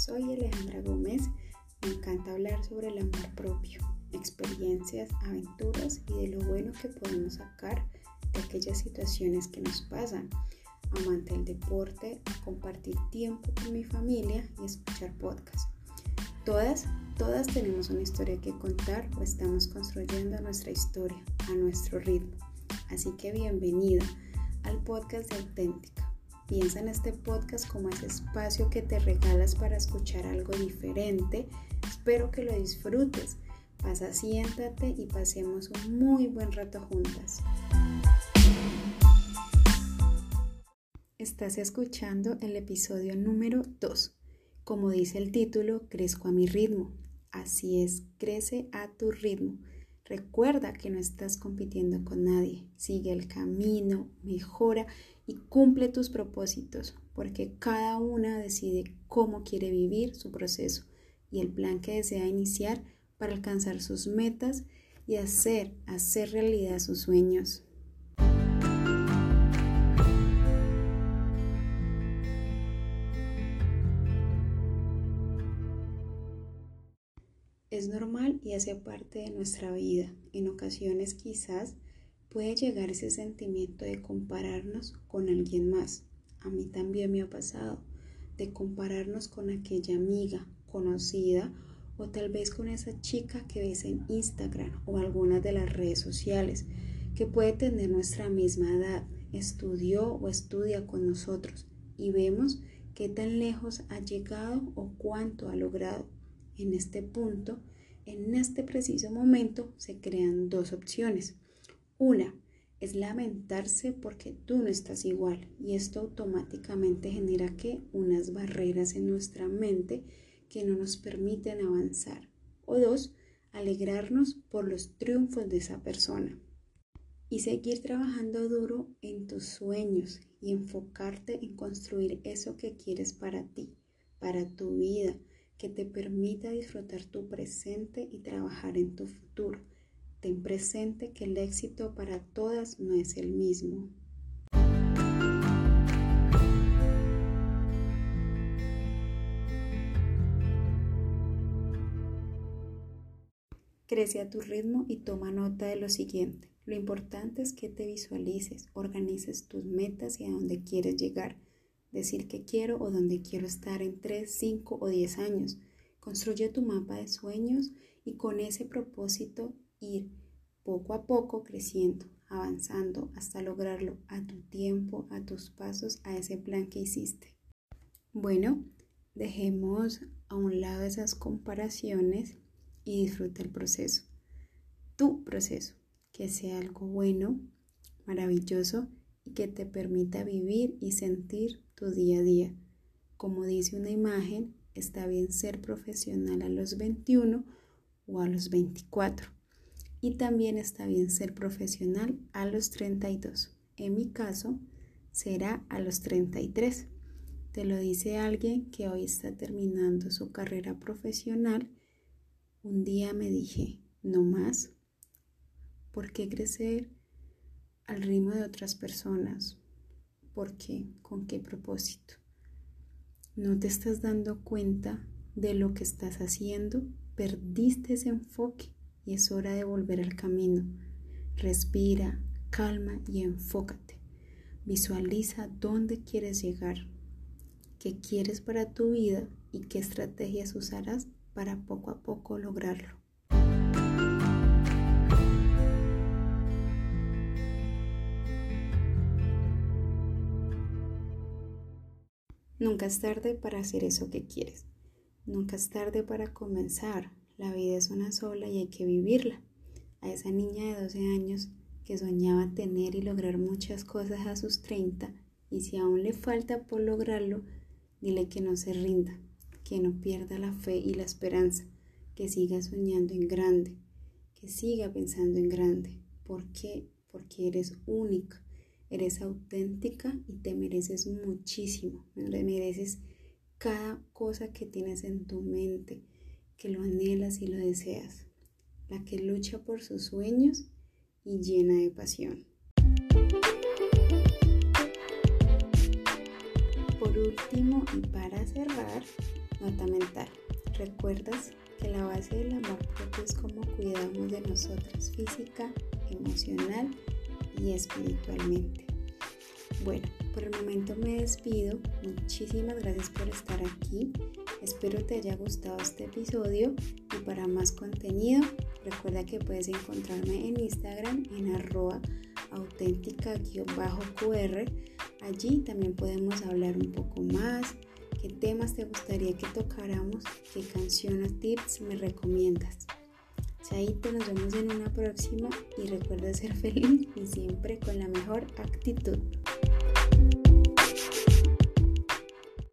soy Alejandra Gómez. Me encanta hablar sobre el amor propio, experiencias, aventuras y de lo bueno que podemos sacar de aquellas situaciones que nos pasan. Amante del deporte, compartir tiempo con mi familia y escuchar podcasts. Todas, todas tenemos una historia que contar o estamos construyendo nuestra historia a nuestro ritmo. Así que bienvenida al podcast de Auténtica Piensa en este podcast como ese espacio que te regalas para escuchar algo diferente. Espero que lo disfrutes. Pasa, siéntate y pasemos un muy buen rato juntas. Estás escuchando el episodio número 2. Como dice el título, crezco a mi ritmo. Así es, crece a tu ritmo. Recuerda que no estás compitiendo con nadie. Sigue el camino, mejora y cumple tus propósitos, porque cada una decide cómo quiere vivir su proceso y el plan que desea iniciar para alcanzar sus metas y hacer, hacer realidad sus sueños. Es normal y hace parte de nuestra vida. En ocasiones quizás puede llegar ese sentimiento de compararnos con alguien más. A mí también me ha pasado de compararnos con aquella amiga conocida o tal vez con esa chica que ves en Instagram o algunas de las redes sociales que puede tener nuestra misma edad, estudió o estudia con nosotros y vemos qué tan lejos ha llegado o cuánto ha logrado. En este punto, en este preciso momento, se crean dos opciones una es lamentarse porque tú no estás igual y esto automáticamente genera que unas barreras en nuestra mente que no nos permiten avanzar. O dos, alegrarnos por los triunfos de esa persona. Y seguir trabajando duro en tus sueños y enfocarte en construir eso que quieres para ti, para tu vida, que te permita disfrutar tu presente y trabajar en tu futuro Ten presente que el éxito para todas no es el mismo. Crece a tu ritmo y toma nota de lo siguiente. Lo importante es que te visualices, organices tus metas y a dónde quieres llegar. Decir que quiero o dónde quiero estar en 3, 5 o 10 años. Construye tu mapa de sueños y con ese propósito ir poco a poco creciendo, avanzando hasta lograrlo a tu tiempo, a tus pasos, a ese plan que hiciste. Bueno, dejemos a un lado esas comparaciones y disfruta el proceso. Tu proceso, que sea algo bueno, maravilloso y que te permita vivir y sentir tu día a día. Como dice una imagen, está bien ser profesional a los 21 o a los 24 y también está bien ser profesional a los 32. En mi caso, será a los 33. Te lo dice alguien que hoy está terminando su carrera profesional. Un día me dije, no más. ¿Por qué crecer al ritmo de otras personas? ¿Por qué? ¿Con qué propósito? ¿No te estás dando cuenta de lo que estás haciendo? ¿Perdiste ese enfoque? Es hora de volver al camino. Respira, calma y enfócate. Visualiza dónde quieres llegar, qué quieres para tu vida y qué estrategias usarás para poco a poco lograrlo. Nunca es tarde para hacer eso que quieres. Nunca es tarde para comenzar. La vida es una sola y hay que vivirla. A esa niña de 12 años que soñaba tener y lograr muchas cosas a sus 30 y si aún le falta por lograrlo, dile que no se rinda, que no pierda la fe y la esperanza, que siga soñando en grande, que siga pensando en grande. ¿Por qué? Porque eres única, eres auténtica y te mereces muchísimo, mereces cada cosa que tienes en tu mente que lo anhelas y lo deseas, la que lucha por sus sueños y llena de pasión. Por último y para cerrar, Nota mental. ¿Recuerdas que la base del amor propio es cómo cuidamos de nosotras física, emocional y espiritualmente? Bueno, por el momento me despido. Muchísimas gracias por estar aquí. Espero te haya gustado este episodio y para más contenido recuerda que puedes encontrarme en Instagram en arroba auténtica-qr. Allí también podemos hablar un poco más, qué temas te gustaría que tocáramos, qué canciones, tips me recomiendas. Chaito, nos vemos en una próxima y recuerda ser feliz y siempre con la mejor actitud.